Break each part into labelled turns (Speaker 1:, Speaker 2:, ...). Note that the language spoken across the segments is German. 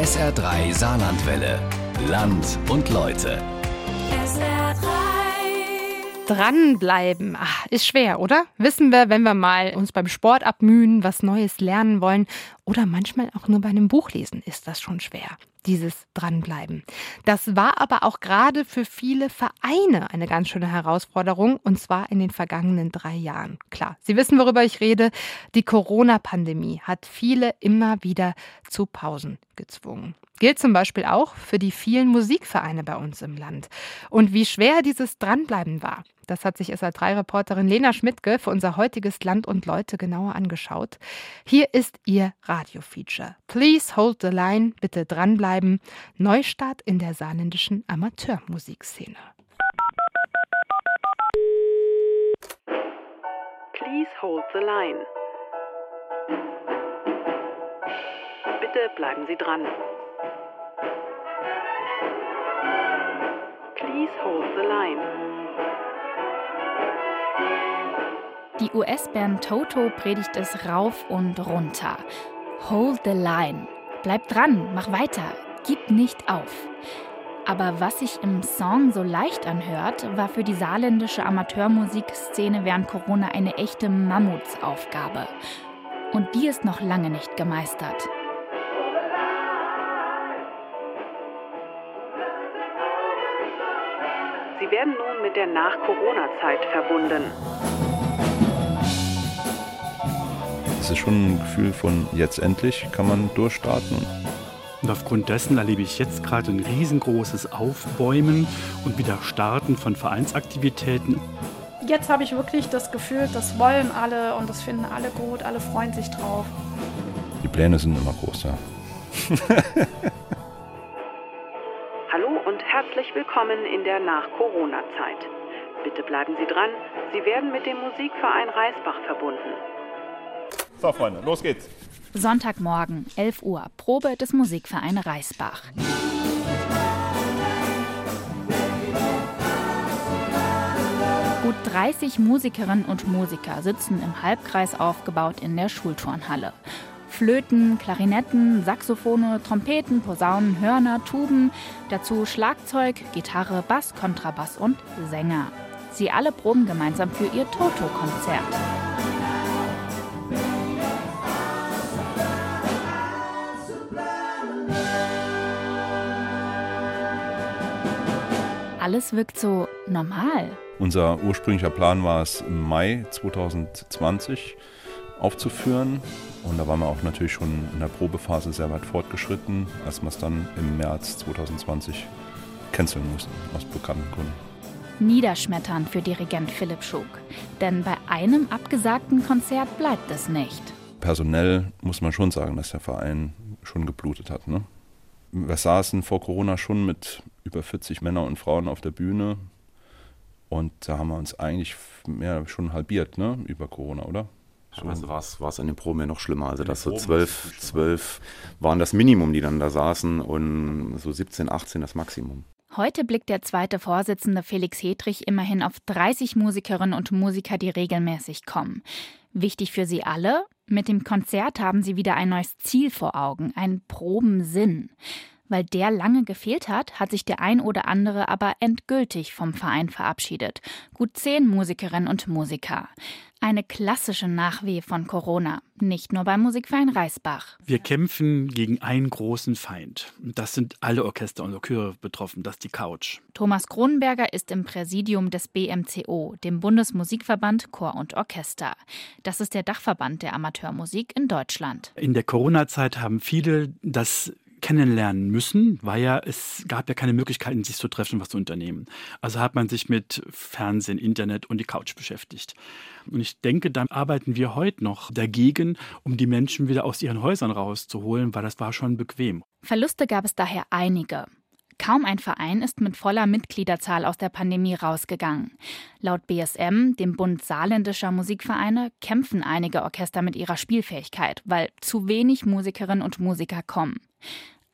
Speaker 1: SR3 Saarlandwelle. Land und Leute.
Speaker 2: SR3.
Speaker 3: Dranbleiben. Ach, ist schwer, oder? Wissen wir, wenn wir mal uns beim Sport abmühen, was Neues lernen wollen oder manchmal auch nur bei einem Buch lesen, ist das schon schwer. Dieses Dranbleiben. Das war aber auch gerade für viele Vereine eine ganz schöne Herausforderung und zwar in den vergangenen drei Jahren. Klar, Sie wissen, worüber ich rede. Die Corona-Pandemie hat viele immer wieder zu Pausen gezwungen. Gilt zum Beispiel auch für die vielen Musikvereine bei uns im Land. Und wie schwer dieses Dranbleiben war, das hat sich SR3-Reporterin Lena Schmidtke für unser heutiges Land und Leute genauer angeschaut. Hier ist ihr Radiofeature. Please hold the line, bitte dranbleiben. Neustart in der saarländischen Amateurmusikszene.
Speaker 4: Please hold the line. Bitte bleiben Sie dran. Please hold the line.
Speaker 5: Die US-Band Toto predigt es rauf und runter. Hold the line. Bleib dran, mach weiter, gib nicht auf. Aber was sich im Song so leicht anhört, war für die saarländische Amateurmusikszene während Corona eine echte Mammutsaufgabe. Und die ist noch lange nicht gemeistert.
Speaker 4: Sie werden nun mit der Nach-Corona-Zeit verbunden.
Speaker 6: Es ist schon ein Gefühl von jetzt endlich kann man durchstarten.
Speaker 7: Und aufgrund dessen erlebe ich jetzt gerade ein riesengroßes Aufbäumen und wieder Starten von Vereinsaktivitäten.
Speaker 8: Jetzt habe ich wirklich das Gefühl, das wollen alle und das finden alle gut, alle freuen sich drauf.
Speaker 6: Die Pläne sind immer groß, ja.
Speaker 4: Hallo und herzlich willkommen in der Nach-Corona-Zeit. Bitte bleiben Sie dran, Sie werden mit dem Musikverein Reisbach verbunden.
Speaker 9: So, Freunde, los geht's.
Speaker 5: Sonntagmorgen, 11 Uhr, Probe des Musikvereins Reisbach. Gut 30 Musikerinnen und Musiker sitzen im Halbkreis aufgebaut in der Schulturnhalle. Flöten, Klarinetten, Saxophone, Trompeten, Posaunen, Hörner, Tuben, dazu Schlagzeug, Gitarre, Bass, Kontrabass und Sänger. Sie alle proben gemeinsam für ihr Toto-Konzert. Alles wirkt so normal.
Speaker 6: Unser ursprünglicher Plan war es im Mai 2020 aufzuführen. Und da waren wir auch natürlich schon in der Probephase sehr weit fortgeschritten, als wir es dann im März 2020 canceln mussten, aus bekannten Gründen.
Speaker 5: Niederschmetternd für Dirigent Philipp Schug. Denn bei einem abgesagten Konzert bleibt es nicht.
Speaker 6: Personell muss man schon sagen, dass der Verein schon geblutet hat. Ne? Wir saßen vor Corona schon mit über 40 Männern und Frauen auf der Bühne. Und da haben wir uns eigentlich mehr schon halbiert, ne, über Corona, oder?
Speaker 10: So. Also war es an den Proben ja noch schlimmer. Also, dass so zwölf, zwölf waren das Minimum, die dann da saßen und so 17, 18 das Maximum.
Speaker 5: Heute blickt der zweite Vorsitzende Felix Hedrich immerhin auf 30 Musikerinnen und Musiker, die regelmäßig kommen. Wichtig für sie alle, mit dem Konzert haben sie wieder ein neues Ziel vor Augen, einen Probensinn. Weil der lange gefehlt hat, hat sich der ein oder andere aber endgültig vom Verein verabschiedet. Gut zehn Musikerinnen und Musiker. Eine klassische Nachweh von Corona, nicht nur beim Musikverein Reisbach.
Speaker 7: Wir kämpfen gegen einen großen Feind. Das sind alle Orchester und Chöre betroffen, das ist die Couch.
Speaker 5: Thomas Kronenberger ist im Präsidium des BMCO, dem Bundesmusikverband Chor und Orchester. Das ist der Dachverband der Amateurmusik in Deutschland.
Speaker 7: In der Corona-Zeit haben viele das kennenlernen müssen, weil ja es gab ja keine Möglichkeiten, sich zu treffen, was zu unternehmen. Also hat man sich mit Fernsehen, Internet und die Couch beschäftigt. Und ich denke, da arbeiten wir heute noch dagegen, um die Menschen wieder aus ihren Häusern rauszuholen, weil das war schon bequem.
Speaker 5: Verluste gab es daher einige. Kaum ein Verein ist mit voller Mitgliederzahl aus der Pandemie rausgegangen. Laut BSM, dem Bund saarländischer Musikvereine, kämpfen einige Orchester mit ihrer Spielfähigkeit, weil zu wenig Musikerinnen und Musiker kommen.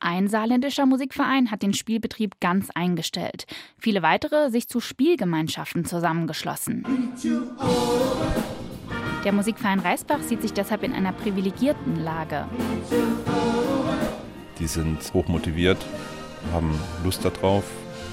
Speaker 5: Ein saarländischer Musikverein hat den Spielbetrieb ganz eingestellt. Viele weitere sich zu Spielgemeinschaften zusammengeschlossen. Der Musikverein Reisbach sieht sich deshalb in einer privilegierten Lage.
Speaker 6: Die sind hochmotiviert, haben Lust darauf.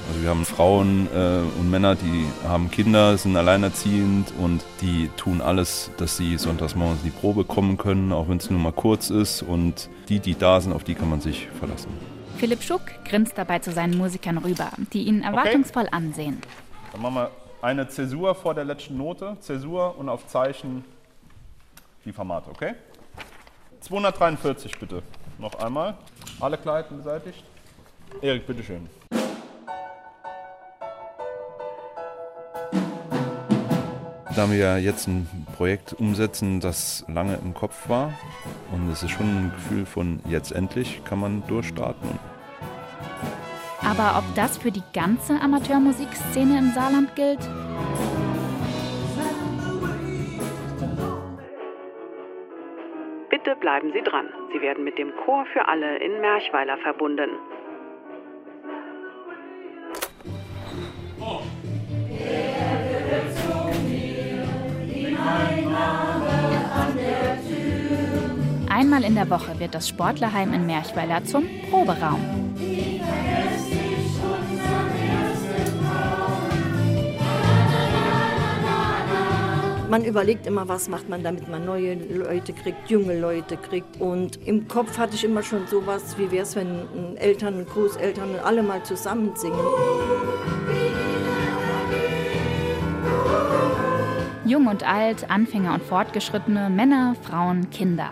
Speaker 6: Also wir haben Frauen äh, und Männer, die haben Kinder, sind alleinerziehend und die tun alles, dass sie sonntags morgens in die Probe kommen können, auch wenn es nur mal kurz ist. Und die, die da sind, auf die kann man sich verlassen.
Speaker 5: Philipp Schuck grinst dabei zu seinen Musikern rüber, die ihn erwartungsvoll okay. ansehen.
Speaker 9: Dann machen wir eine Zäsur vor der letzten Note, Zäsur und auf Zeichen die Formate, okay? 243 bitte. Noch einmal. Alle Kleiden beseitigt. Erik, bitteschön.
Speaker 6: Da wir jetzt ein Projekt umsetzen, das lange im Kopf war und es ist schon ein Gefühl von jetzt endlich kann man durchstarten.
Speaker 5: Aber ob das für die ganze Amateurmusikszene im Saarland gilt?
Speaker 4: Bitte bleiben Sie dran. Sie werden mit dem Chor für alle in Merchweiler verbunden.
Speaker 5: Einmal in der Woche wird das Sportlerheim in Merchweiler zum Proberaum.
Speaker 2: Man überlegt immer, was macht man, damit man neue Leute kriegt, junge Leute kriegt. Und im Kopf hatte ich immer schon sowas, wie wäre es, wenn Eltern, Großeltern alle mal zusammen singen.
Speaker 5: Jung und alt, Anfänger und Fortgeschrittene, Männer, Frauen, Kinder.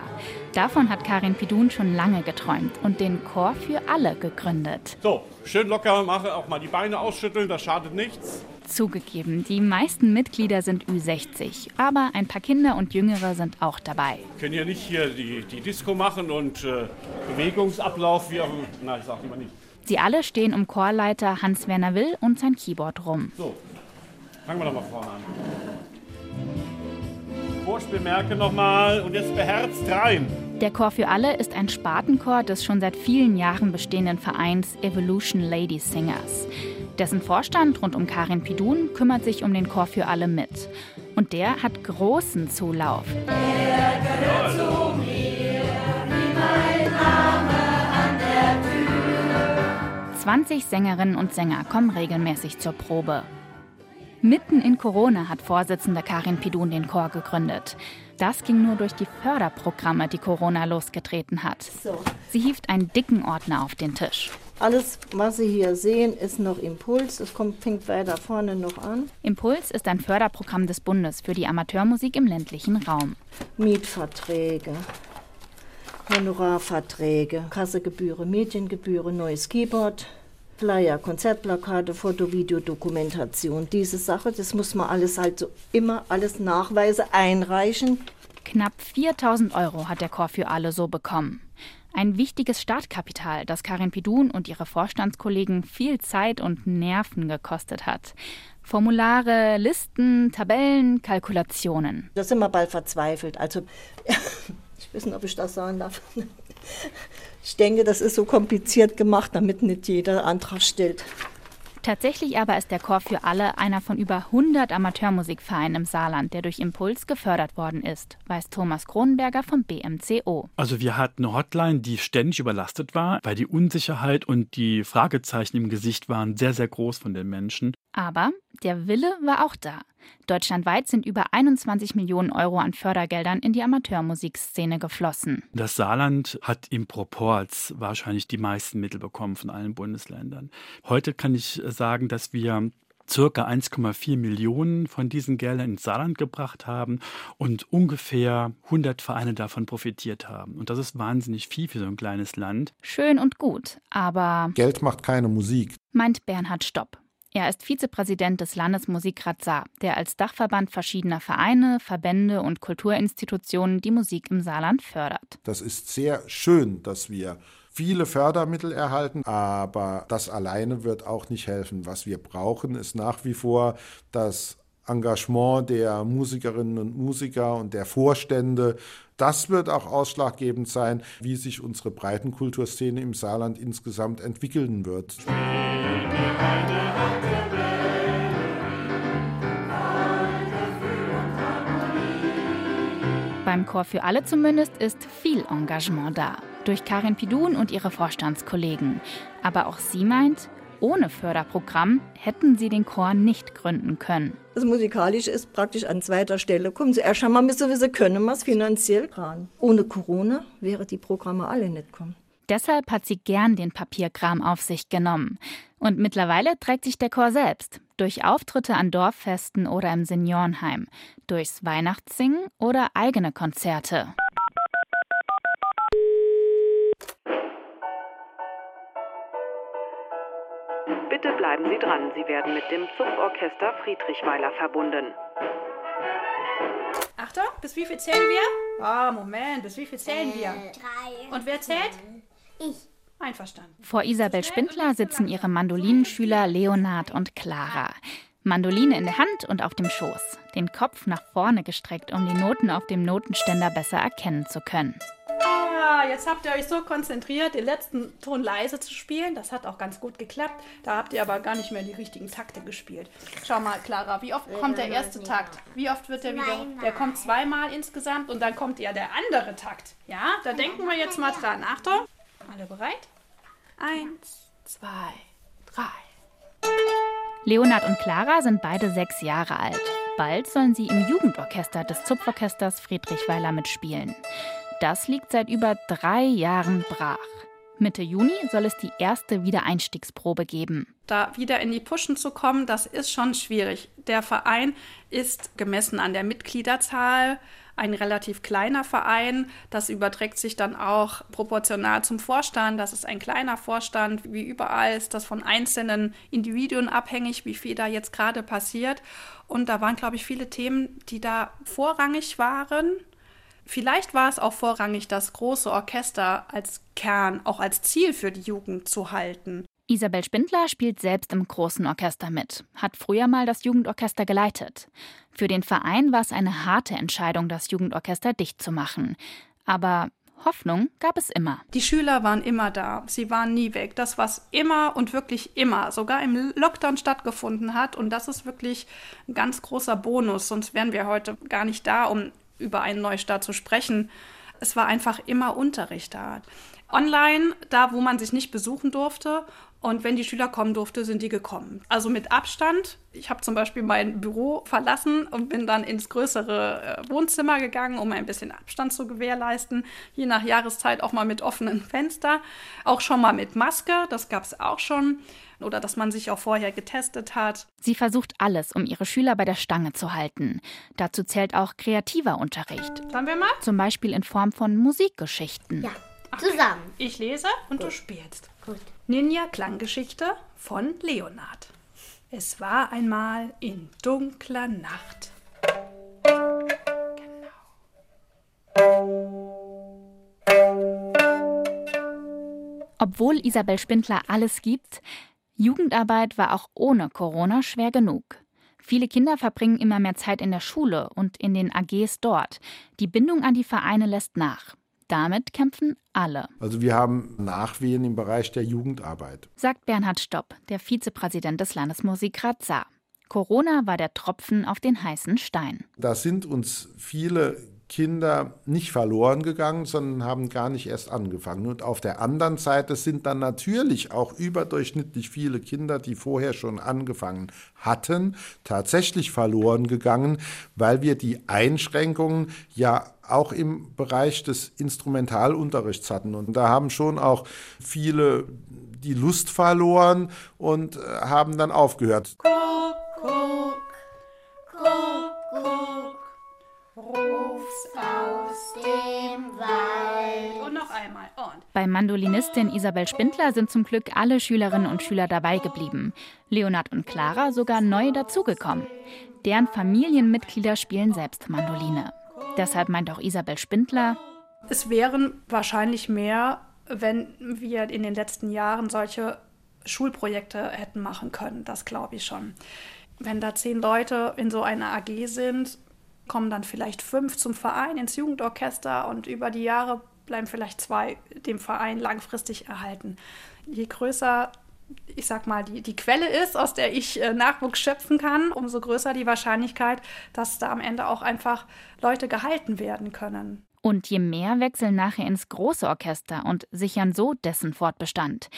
Speaker 5: Davon hat Karin Pidun schon lange geträumt und den Chor für alle gegründet.
Speaker 11: So, schön locker machen, auch mal die Beine ausschütteln, das schadet nichts.
Speaker 5: Zugegeben, die meisten Mitglieder sind Ü60, aber ein paar Kinder und Jüngere sind auch dabei.
Speaker 11: Wir können ja nicht hier die, die Disco machen und äh, Bewegungsablauf, wie auch na, ich sag lieber nicht.
Speaker 5: Sie alle stehen um Chorleiter Hans-Werner Will und sein Keyboard rum.
Speaker 11: So, fangen wir doch mal vorne an. Vorspielmerke nochmal und jetzt beherzt rein.
Speaker 5: Der Chor für alle ist ein Spatenchor des schon seit vielen Jahren bestehenden Vereins Evolution Lady Singers. Dessen Vorstand rund um Karin Pidun kümmert sich um den Chor für alle mit. Und der hat großen Zulauf. Zu mir, wie mein Name an der Tür. 20 Sängerinnen und Sänger kommen regelmäßig zur Probe. Mitten in Corona hat Vorsitzende Karin Pidun den Chor gegründet. Das ging nur durch die Förderprogramme, die Corona losgetreten hat. Sie hieft einen dicken Ordner auf den Tisch.
Speaker 2: Alles, was Sie hier sehen, ist noch Impuls. Es kommt, fängt weiter vorne noch an.
Speaker 5: Impuls ist ein Förderprogramm des Bundes für die Amateurmusik im ländlichen Raum.
Speaker 2: Mietverträge, Honorarverträge, Kassegebühren, Mediengebühren, neues Keyboard, Flyer, Konzertplakate, Foto, Video, Dokumentation. Diese Sache, das muss man alles halt so immer alles Nachweise einreichen.
Speaker 5: Knapp 4000 Euro hat der Chor für alle so bekommen. Ein wichtiges Startkapital, das Karin Pidun und ihre Vorstandskollegen viel Zeit und Nerven gekostet hat. Formulare, Listen, Tabellen, Kalkulationen.
Speaker 2: Da sind wir bald verzweifelt. Also, ich weiß nicht, ob ich das sagen darf. Ich denke, das ist so kompliziert gemacht, damit nicht jeder Antrag stellt.
Speaker 5: Tatsächlich aber ist der Chor für alle einer von über 100 Amateurmusikvereinen im Saarland, der durch Impuls gefördert worden ist, weiß Thomas Kronenberger vom BMCO.
Speaker 7: Also wir hatten eine Hotline, die ständig überlastet war, weil die Unsicherheit und die Fragezeichen im Gesicht waren sehr, sehr groß von den Menschen.
Speaker 5: Aber der Wille war auch da. Deutschlandweit sind über 21 Millionen Euro an Fördergeldern in die Amateurmusikszene geflossen.
Speaker 7: Das Saarland hat im Proports wahrscheinlich die meisten Mittel bekommen von allen Bundesländern. Heute kann ich sagen, dass wir circa 1,4 Millionen von diesen Geldern ins Saarland gebracht haben und ungefähr 100 Vereine davon profitiert haben. Und das ist wahnsinnig viel für so ein kleines Land.
Speaker 5: Schön und gut, aber
Speaker 12: Geld macht keine Musik,
Speaker 5: meint Bernhard Stopp. Er ist Vizepräsident des Landesmusikrats Saar, der als Dachverband verschiedener Vereine, Verbände und Kulturinstitutionen die Musik im Saarland fördert.
Speaker 12: Das ist sehr schön, dass wir viele Fördermittel erhalten, aber das alleine wird auch nicht helfen. Was wir brauchen, ist nach wie vor das Engagement der Musikerinnen und Musiker und der Vorstände. Das wird auch ausschlaggebend sein, wie sich unsere Breitenkulturszene im Saarland insgesamt entwickeln wird.
Speaker 5: Beim Chor für alle zumindest ist viel Engagement da. durch Karin Pidun und ihre Vorstandskollegen. Aber auch sie meint, ohne Förderprogramm hätten sie den Chor nicht gründen können.
Speaker 2: Das Musikalische ist praktisch an zweiter Stelle. Kommen Sie erst einmal müssen wir können wir es finanziell ran. Ohne Corona wäre die Programme alle nicht kommen.
Speaker 5: Deshalb hat sie gern den Papierkram auf sich genommen. Und mittlerweile trägt sich der Chor selbst. Durch Auftritte an Dorffesten oder im Seniorenheim. Durchs Weihnachtssingen oder eigene Konzerte.
Speaker 4: Bitte bleiben Sie dran. Sie werden mit dem Zupforchester Friedrichweiler verbunden.
Speaker 13: Achtung, bis wie viel zählen wir? Ah, Moment, bis wie viel zählen wir?
Speaker 14: Drei.
Speaker 13: Und wer zählt?
Speaker 14: Ich.
Speaker 13: Einverstanden.
Speaker 5: Vor Isabel Spindler sitzen ihre Mandolinenschüler Leonard und Clara. Mandoline in der Hand und auf dem Schoß, den Kopf nach vorne gestreckt, um die Noten auf dem Notenständer besser erkennen zu können.
Speaker 13: Jetzt habt ihr euch so konzentriert, den letzten Ton leise zu spielen. Das hat auch ganz gut geklappt. Da habt ihr aber gar nicht mehr die richtigen Takte gespielt. Schau mal, Clara, wie oft kommt der erste Takt? Wie oft wird der wieder? Der kommt zweimal insgesamt und dann kommt ja der andere Takt. Ja, da denken wir jetzt mal dran. Achtung, alle bereit? Eins, zwei, drei.
Speaker 5: Leonard und Clara sind beide sechs Jahre alt. Bald sollen sie im Jugendorchester des Zupforchesters Friedrichweiler mitspielen. Das liegt seit über drei Jahren brach. Mitte Juni soll es die erste Wiedereinstiegsprobe geben.
Speaker 8: Da wieder in die Pushen zu kommen, das ist schon schwierig. Der Verein ist gemessen an der Mitgliederzahl ein relativ kleiner Verein. Das überträgt sich dann auch proportional zum Vorstand. Das ist ein kleiner Vorstand. Wie überall ist das von einzelnen Individuen abhängig, wie viel da jetzt gerade passiert. Und da waren, glaube ich, viele Themen, die da vorrangig waren. Vielleicht war es auch vorrangig, das große Orchester als Kern, auch als Ziel für die Jugend zu halten.
Speaker 5: Isabel Spindler spielt selbst im großen Orchester mit, hat früher mal das Jugendorchester geleitet. Für den Verein war es eine harte Entscheidung, das Jugendorchester dicht zu machen. Aber Hoffnung gab es immer.
Speaker 8: Die Schüler waren immer da, sie waren nie weg. Das, was immer und wirklich immer, sogar im Lockdown stattgefunden hat. Und das ist wirklich ein ganz großer Bonus, sonst wären wir heute gar nicht da, um über einen Neustart zu sprechen. Es war einfach immer Unterricht da. Online, da wo man sich nicht besuchen durfte und wenn die Schüler kommen durfte, sind die gekommen. Also mit Abstand. Ich habe zum Beispiel mein Büro verlassen und bin dann ins größere äh, Wohnzimmer gegangen, um ein bisschen Abstand zu gewährleisten. Je nach Jahreszeit auch mal mit offenen Fenster. Auch schon mal mit Maske, das gab es auch schon. Oder dass man sich auch vorher getestet hat.
Speaker 5: Sie versucht alles, um ihre Schüler bei der Stange zu halten. Dazu zählt auch kreativer Unterricht.
Speaker 8: Sollen wir mal?
Speaker 5: Zum Beispiel in Form von Musikgeschichten.
Speaker 14: Ja, zusammen.
Speaker 8: Ich lese und Gut. du spielst.
Speaker 14: Gut.
Speaker 8: Ninja Klanggeschichte von Leonard. Es war einmal in dunkler Nacht.
Speaker 5: Obwohl Isabel Spindler alles gibt, Jugendarbeit war auch ohne Corona schwer genug. Viele Kinder verbringen immer mehr Zeit in der Schule und in den AGs dort. Die Bindung an die Vereine lässt nach. Damit kämpfen alle.
Speaker 12: Also wir haben Nachwehen im Bereich der Jugendarbeit.
Speaker 5: Sagt Bernhard Stopp, der Vizepräsident des Landesmusikrats Saar. Corona war der Tropfen auf den heißen Stein.
Speaker 12: Da sind uns viele Kinder nicht verloren gegangen, sondern haben gar nicht erst angefangen. Und auf der anderen Seite sind dann natürlich auch überdurchschnittlich viele Kinder, die vorher schon angefangen hatten, tatsächlich verloren gegangen, weil wir die Einschränkungen ja auch im Bereich des Instrumentalunterrichts hatten. Und da haben schon auch viele die Lust verloren und äh, haben dann aufgehört.
Speaker 8: Guck, guck, guck, ruf's aus dem Wald. Und noch einmal. Und.
Speaker 5: Bei Mandolinistin Isabel Spindler sind zum Glück alle Schülerinnen und Schüler dabei geblieben. Leonard und Clara sogar neu dazugekommen. Deren Familienmitglieder spielen selbst Mandoline. Deshalb meint auch Isabel Spindler,
Speaker 8: es wären wahrscheinlich mehr, wenn wir in den letzten Jahren solche Schulprojekte hätten machen können. Das glaube ich schon. Wenn da zehn Leute in so einer AG sind, kommen dann vielleicht fünf zum Verein, ins Jugendorchester und über die Jahre bleiben vielleicht zwei dem Verein langfristig erhalten. Je größer ich sag mal, die, die Quelle ist, aus der ich äh, Nachwuchs schöpfen kann, umso größer die Wahrscheinlichkeit, dass da am Ende auch einfach Leute gehalten werden können.
Speaker 5: Und je mehr wechseln nachher ins große Orchester und sichern so dessen Fortbestand.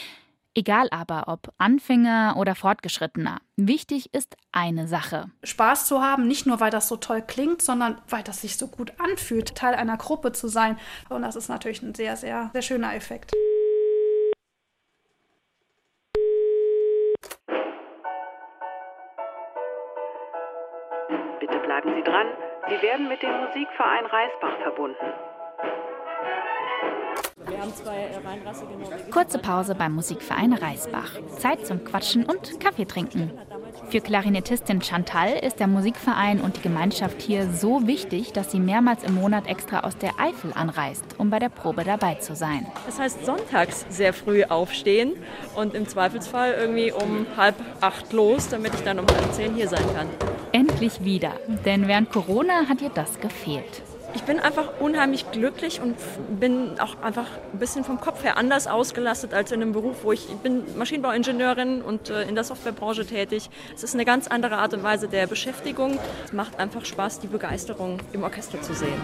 Speaker 5: Egal aber, ob Anfänger oder Fortgeschrittener. Wichtig ist eine Sache.
Speaker 8: Spaß zu haben, nicht nur weil das so toll klingt, sondern weil das sich so gut anfühlt, Teil einer Gruppe zu sein. Und das ist natürlich ein sehr, sehr, sehr schöner Effekt.
Speaker 4: Bitte bleiben Sie dran. Sie werden mit dem Musikverein Reisbach verbunden.
Speaker 2: Wir haben zwei äh, reinrassige Norweger.
Speaker 5: Kurze Pause beim Musikverein Reisbach. Zeit zum Quatschen und Kaffee trinken. Für Klarinettistin Chantal ist der Musikverein und die Gemeinschaft hier so wichtig, dass sie mehrmals im Monat extra aus der Eifel anreist, um bei der Probe dabei zu sein.
Speaker 15: Das heißt sonntags sehr früh aufstehen und im Zweifelsfall irgendwie um halb acht los, damit ich dann um halb zehn hier sein kann.
Speaker 5: Endlich wieder, denn während Corona hat ihr das gefehlt.
Speaker 15: Ich bin einfach unheimlich glücklich und bin auch einfach ein bisschen vom Kopf her anders ausgelastet als in einem Beruf, wo ich, ich bin Maschinenbauingenieurin und äh, in der Softwarebranche tätig. Es ist eine ganz andere Art und Weise der Beschäftigung. Es macht einfach Spaß, die Begeisterung im Orchester zu sehen.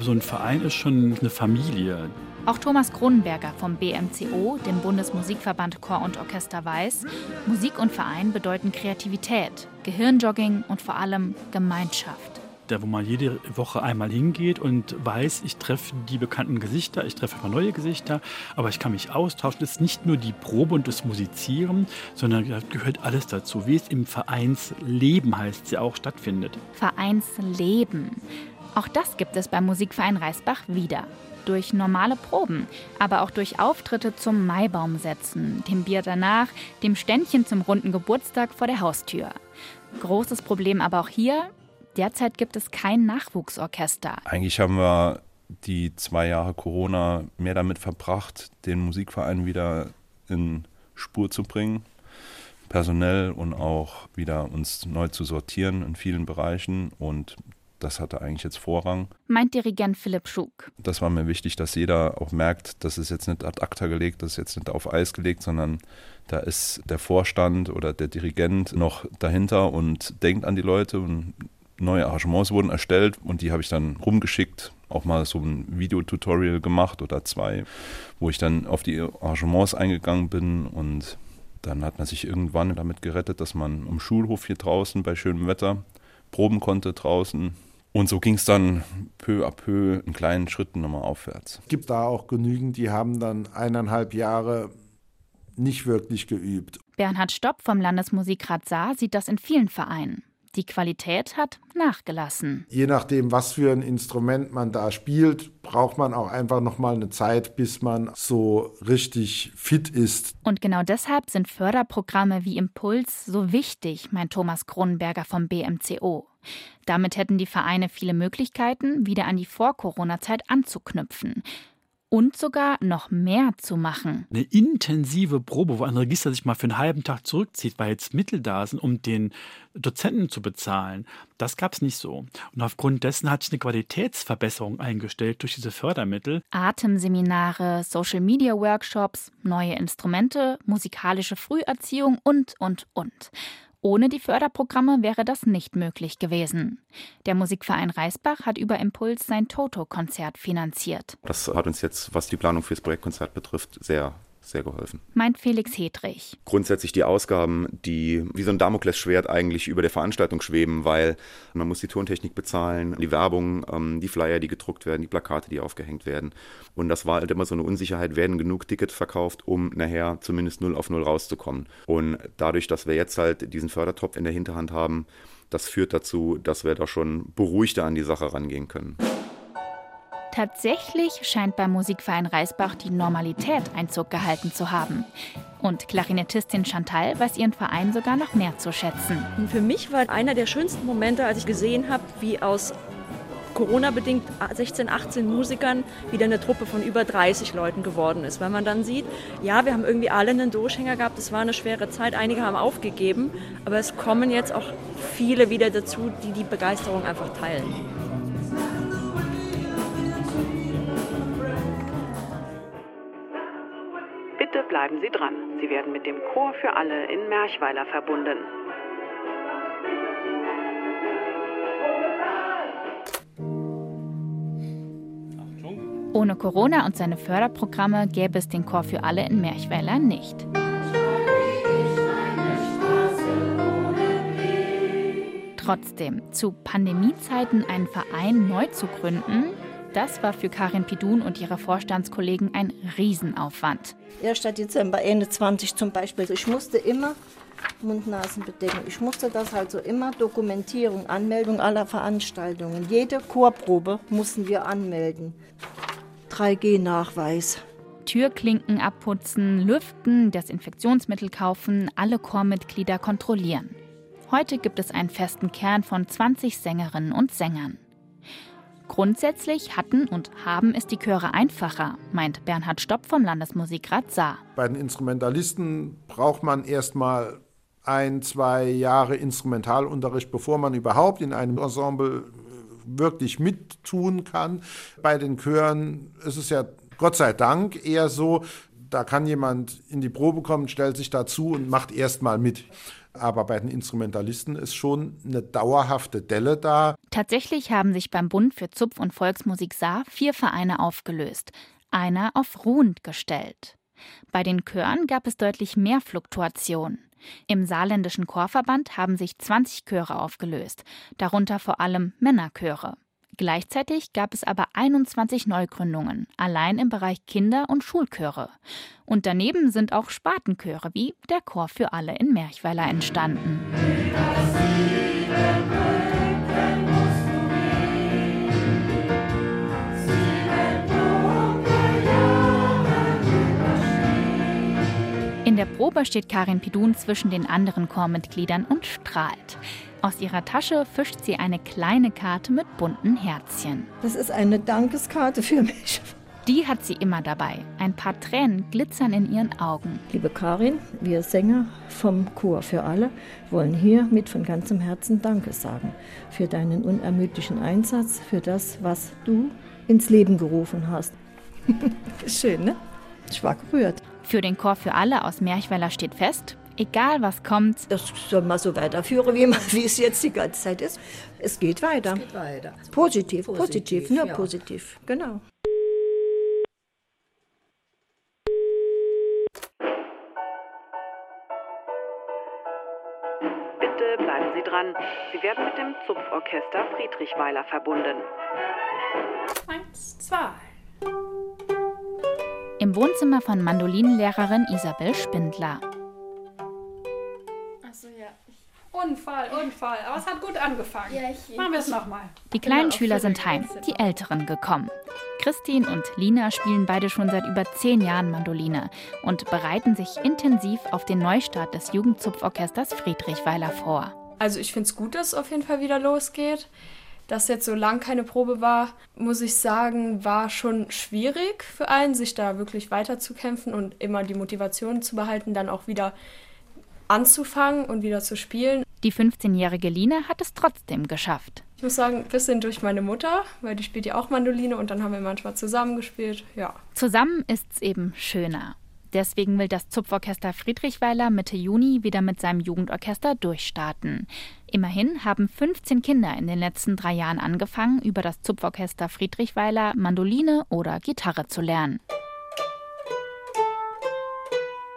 Speaker 7: So ein Verein ist schon eine Familie.
Speaker 5: Auch Thomas Kronenberger vom BMCO, dem Bundesmusikverband Chor und Orchester, weiß, Musik und Verein bedeuten Kreativität, Gehirnjogging und vor allem Gemeinschaft.
Speaker 7: Da, wo man jede Woche einmal hingeht und weiß, ich treffe die bekannten Gesichter, ich treffe immer neue Gesichter, aber ich kann mich austauschen. Es ist nicht nur die Probe und das Musizieren, sondern da gehört alles dazu, wie es im Vereinsleben heißt, sie auch stattfindet.
Speaker 5: Vereinsleben. Auch das gibt es beim Musikverein Reisbach wieder durch normale Proben, aber auch durch Auftritte zum Maibaum setzen, dem Bier danach, dem Ständchen zum runden Geburtstag vor der Haustür. Großes Problem aber auch hier, derzeit gibt es kein Nachwuchsorchester.
Speaker 6: Eigentlich haben wir die zwei Jahre Corona mehr damit verbracht, den Musikverein wieder in Spur zu bringen, personell und auch wieder uns neu zu sortieren in vielen Bereichen und das hatte eigentlich jetzt Vorrang.
Speaker 5: Meint Dirigent Philipp Schug.
Speaker 6: Das war mir wichtig, dass jeder auch merkt, das ist jetzt nicht ad acta gelegt, das ist jetzt nicht auf Eis gelegt, sondern da ist der Vorstand oder der Dirigent noch dahinter und denkt an die Leute und neue Arrangements wurden erstellt und die habe ich dann rumgeschickt, auch mal so ein Videotutorial gemacht oder zwei, wo ich dann auf die Arrangements eingegangen bin und dann hat man sich irgendwann damit gerettet, dass man am Schulhof hier draußen bei schönem Wetter proben konnte draußen und so ging es dann peu à peu in kleinen Schritten nochmal aufwärts.
Speaker 12: Es gibt da auch genügend, die haben dann eineinhalb Jahre nicht wirklich geübt.
Speaker 5: Bernhard Stopp vom Landesmusikrat Saar sieht das in vielen Vereinen. Die Qualität hat nachgelassen.
Speaker 12: Je nachdem, was für ein Instrument man da spielt, braucht man auch einfach noch mal eine Zeit, bis man so richtig fit ist.
Speaker 5: Und genau deshalb sind Förderprogramme wie Impuls so wichtig, meint Thomas Kronenberger vom BMCO. Damit hätten die Vereine viele Möglichkeiten, wieder an die Vor-Corona-Zeit anzuknüpfen und sogar noch mehr zu machen.
Speaker 7: Eine intensive Probe, wo ein Register sich mal für einen halben Tag zurückzieht, weil jetzt Mittel da sind, um den Dozenten zu bezahlen, das gab es nicht so. Und aufgrund dessen hat sich eine Qualitätsverbesserung eingestellt durch diese Fördermittel.
Speaker 5: Atemseminare, Social-Media-Workshops, neue Instrumente, musikalische Früherziehung und, und, und. Ohne die Förderprogramme wäre das nicht möglich gewesen. Der Musikverein Reisbach hat über Impuls sein Toto-Konzert finanziert.
Speaker 10: Das hat uns jetzt, was die Planung fürs Projektkonzert betrifft, sehr sehr geholfen.
Speaker 5: Meint Felix Hedrich.
Speaker 10: Grundsätzlich die Ausgaben, die wie so ein Damoklesschwert eigentlich über der Veranstaltung schweben, weil man muss die Tontechnik bezahlen, die Werbung, ähm, die Flyer, die gedruckt werden, die Plakate, die aufgehängt werden. Und das war halt immer so eine Unsicherheit, werden genug Tickets verkauft, um nachher zumindest null auf null rauszukommen. Und dadurch, dass wir jetzt halt diesen Fördertopf in der Hinterhand haben, das führt dazu, dass wir da schon beruhigter an die Sache rangehen können.
Speaker 5: Tatsächlich scheint beim Musikverein Reisbach die Normalität Einzug gehalten zu haben. Und Klarinettistin Chantal weiß ihren Verein sogar noch mehr zu schätzen.
Speaker 15: Für mich war einer der schönsten Momente, als ich gesehen habe, wie aus Corona-bedingt 16, 18 Musikern wieder eine Truppe von über 30 Leuten geworden ist. Weil man dann sieht, ja, wir haben irgendwie alle einen Durchhänger gehabt, es war eine schwere Zeit, einige haben aufgegeben, aber es kommen jetzt auch viele wieder dazu, die die Begeisterung einfach teilen.
Speaker 4: bleiben Sie dran. Sie werden mit dem Chor für alle in Merchweiler verbunden.
Speaker 5: Ohne Corona und seine Förderprogramme gäbe es den Chor für alle in Merchweiler nicht. Trotzdem, zu Pandemiezeiten einen Verein neu zu gründen, das war für Karin Pidun und ihre Vorstandskollegen ein Riesenaufwand.
Speaker 2: 1. Dezember 21 zum Beispiel. Ich musste immer Mund-Nasen-Bedeckung. Ich musste das also immer Dokumentierung, Anmeldung aller Veranstaltungen. Jede Chorprobe mussten wir anmelden. 3G-Nachweis.
Speaker 5: Türklinken abputzen, lüften, Desinfektionsmittel kaufen, alle Chormitglieder kontrollieren. Heute gibt es einen festen Kern von 20 Sängerinnen und Sängern. Grundsätzlich hatten und haben es die Chöre einfacher, meint Bernhard Stopp vom Landesmusikrat Saar.
Speaker 12: Bei den Instrumentalisten braucht man erstmal ein, zwei Jahre Instrumentalunterricht, bevor man überhaupt in einem Ensemble wirklich mittun kann. Bei den Chören ist es ja Gott sei Dank eher so, da kann jemand in die Probe kommen, stellt sich dazu und macht erstmal mit. Aber bei den Instrumentalisten ist schon eine dauerhafte Delle da.
Speaker 5: Tatsächlich haben sich beim Bund für Zupf- und Volksmusik Saar vier Vereine aufgelöst, einer auf ruhend gestellt. Bei den Chören gab es deutlich mehr Fluktuation. Im saarländischen Chorverband haben sich 20 Chöre aufgelöst, darunter vor allem Männerchöre. Gleichzeitig gab es aber 21 Neugründungen, allein im Bereich Kinder- und Schulchöre. Und daneben sind auch Spatenchöre wie der Chor für alle in Merchweiler entstanden. In der Probe steht Karin Pidun zwischen den anderen Chormitgliedern und strahlt. Aus ihrer Tasche fischt sie eine kleine Karte mit bunten Herzchen.
Speaker 2: Das ist eine Dankeskarte für mich.
Speaker 5: Die hat sie immer dabei. Ein paar Tränen glitzern in ihren Augen.
Speaker 2: Liebe Karin, wir Sänger vom Chor für alle wollen hier mit von ganzem Herzen Danke sagen für deinen unermüdlichen Einsatz, für das, was du ins Leben gerufen hast. Schön, ne? Ich war gerührt.
Speaker 5: Für den Chor für alle aus Merchweiler steht fest, egal was kommt.
Speaker 2: Das soll man so weiterführen, wie, man, wie es jetzt die ganze Zeit ist. Es geht weiter.
Speaker 16: Es geht weiter.
Speaker 2: Positiv, positiv, positiv nur
Speaker 16: ja.
Speaker 2: positiv. Genau.
Speaker 4: Bitte bleiben Sie dran. Sie werden mit dem Zupforchester Friedrichweiler verbunden.
Speaker 13: Eins, zwei.
Speaker 5: Im Wohnzimmer von Mandolinenlehrerin Isabel Spindler.
Speaker 13: Unfall, Unfall. Aber es hat gut angefangen.
Speaker 16: Ja, ich-
Speaker 13: Machen wir es nochmal.
Speaker 5: Die kleinen
Speaker 16: Genau,
Speaker 5: Schüler
Speaker 16: für den
Speaker 5: sind heim, die Älteren gekommen. Christine und Lina spielen beide schon seit über zehn Jahren Mandoline und bereiten sich intensiv auf den Neustart des Jugendzupforchesters Friedrichweiler vor.
Speaker 17: Also ich finde es gut, dass es auf jeden Fall wieder losgeht. Dass jetzt so lang keine Probe war, muss ich sagen, war schon schwierig für einen, sich da wirklich weiterzukämpfen und immer die Motivation zu behalten, dann auch wieder anzufangen und wieder zu spielen.
Speaker 5: Die 15-jährige Lina hat es trotzdem geschafft.
Speaker 17: Ich muss sagen, ein bisschen durch meine Mutter, weil die spielt ja auch Mandoline und dann haben wir manchmal zusammen gespielt. Ja.
Speaker 5: Zusammen ist's eben schöner. Deswegen will das Zupforchester Friedrichweiler Mitte Juni wieder mit seinem Jugendorchester durchstarten. Immerhin haben 15 Kinder in den letzten drei Jahren angefangen, über das Zupforchester Friedrichweiler Mandoline oder Gitarre zu lernen.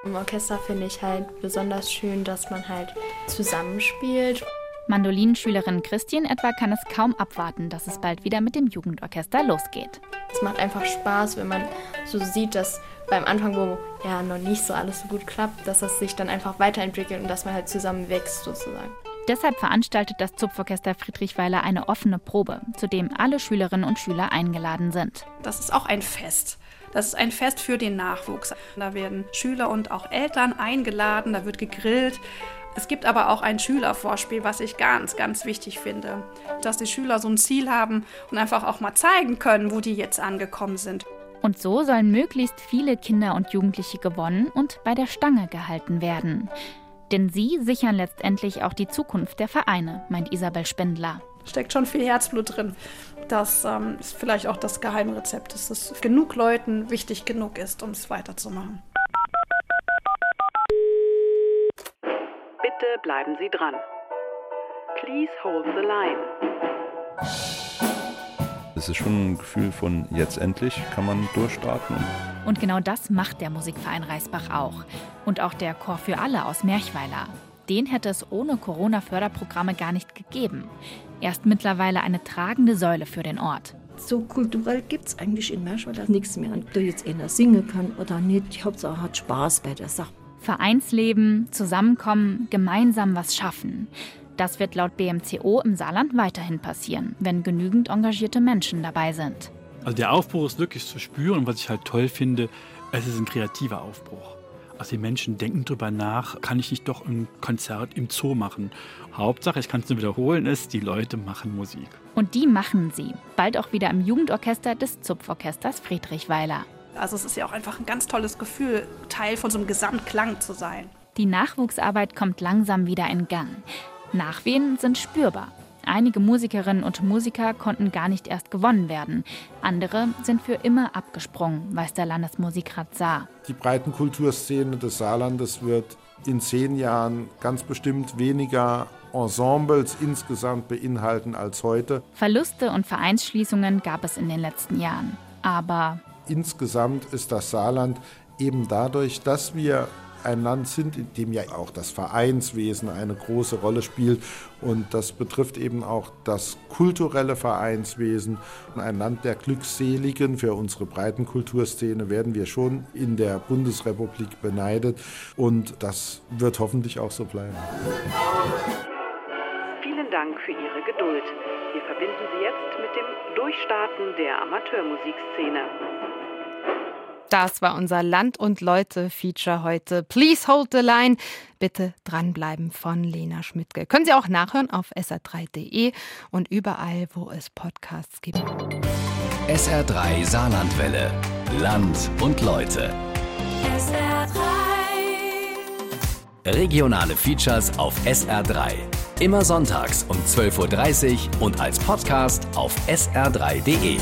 Speaker 18: Im Orchester finde ich halt besonders schön, dass man halt zusammenspielt.
Speaker 5: Mandolinenschülerin Christine etwa kann es kaum abwarten, dass es bald wieder mit dem Jugendorchester losgeht.
Speaker 18: Es macht einfach Spaß, wenn man so sieht, dass beim Anfang, wo ja noch nicht so alles so gut klappt, dass das sich dann einfach weiterentwickelt und dass man halt zusammen wächst sozusagen.
Speaker 5: Deshalb veranstaltet das Zupforchester Friedrichweiler eine offene Probe, zu dem alle Schülerinnen und Schüler eingeladen sind.
Speaker 8: Das ist auch ein Fest. Das ist ein Fest für den Nachwuchs. Da werden Schüler und auch Eltern eingeladen, da wird gegrillt. Es gibt aber auch ein Schülervorspiel, was ich ganz, ganz wichtig finde. Dass die Schüler so ein Ziel haben und einfach auch mal zeigen können, wo die jetzt angekommen sind.
Speaker 5: Und so sollen möglichst viele Kinder und Jugendliche gewonnen und bei der Stange gehalten werden. Denn sie sichern letztendlich auch die Zukunft der Vereine, meint Isabel Spindler.
Speaker 8: Steckt schon viel Herzblut drin. Das ähm, ist vielleicht auch das Geheimrezept, dass es genug Leuten wichtig genug ist, um es weiterzumachen.
Speaker 4: Bitte bleiben Sie dran. Please hold the line.
Speaker 6: es ist schon ein Gefühl von jetzt endlich kann man durchstarten.
Speaker 5: Und genau das macht der Musikverein Reisbach auch. Und auch der Chor für alle aus Merchweiler. Den hätte es ohne Corona-Förderprogramme gar nicht gegeben. Er ist mittlerweile eine tragende Säule für den Ort.
Speaker 2: So kulturell gibt es eigentlich in Merschweiler nichts mehr. Ob du jetzt einer singen kann oder nicht, die Hauptsache hat Spaß bei der Sache.
Speaker 5: Vereinsleben, zusammenkommen, gemeinsam was schaffen. Das wird laut BMCO im Saarland weiterhin passieren, wenn genügend engagierte Menschen dabei sind.
Speaker 7: Also der Aufbruch ist wirklich zu spüren und was ich halt toll finde, es ist ein kreativer Aufbruch. Also die Menschen denken darüber nach, kann ich nicht doch ein Konzert im Zoo machen? Hauptsache, ich kann es nur wiederholen, ist, die Leute machen Musik.
Speaker 5: Und die machen sie. Bald auch wieder im Jugendorchester des Zupforchesters Friedrichweiler.
Speaker 8: Also es ist ja auch einfach ein ganz tolles Gefühl, Teil von so einem Gesamtklang zu sein.
Speaker 5: Die Nachwuchsarbeit kommt langsam wieder in Gang. Nachwehen sind spürbar. Einige Musikerinnen und Musiker konnten gar nicht erst gewonnen werden. Andere sind für immer abgesprungen, weiß der Landesmusikrat Saar.
Speaker 12: Die Breitenkulturszene des Saarlandes wird in zehn Jahren ganz bestimmt weniger Ensembles insgesamt beinhalten als heute.
Speaker 5: Verluste und Vereinsschließungen gab es in den letzten Jahren. Aber
Speaker 12: insgesamt ist das Saarland eben dadurch, dass wir ein Land sind, in dem ja auch das Vereinswesen eine große Rolle spielt. Und das betrifft eben auch das kulturelle Vereinswesen. Ein Land der Glückseligen für unsere Breitenkulturszene werden wir schon in der Bundesrepublik beneidet. Und das wird hoffentlich auch so bleiben.
Speaker 4: Vielen Dank für Ihre Geduld. Wir verbinden Sie jetzt mit dem Durchstarten der Amateurmusikszene.
Speaker 3: Das war unser Land und Leute-Feature heute. Please hold the line. Bitte dranbleiben von Lena Schmidtke. Können Sie auch nachhören auf sr3.de und überall, wo es Podcasts gibt.
Speaker 1: SR3 Saarlandwelle. Land und Leute.
Speaker 16: SR3.
Speaker 1: Regionale Features auf SR3. Immer sonntags um 12.30 Uhr und als Podcast auf sr3.de.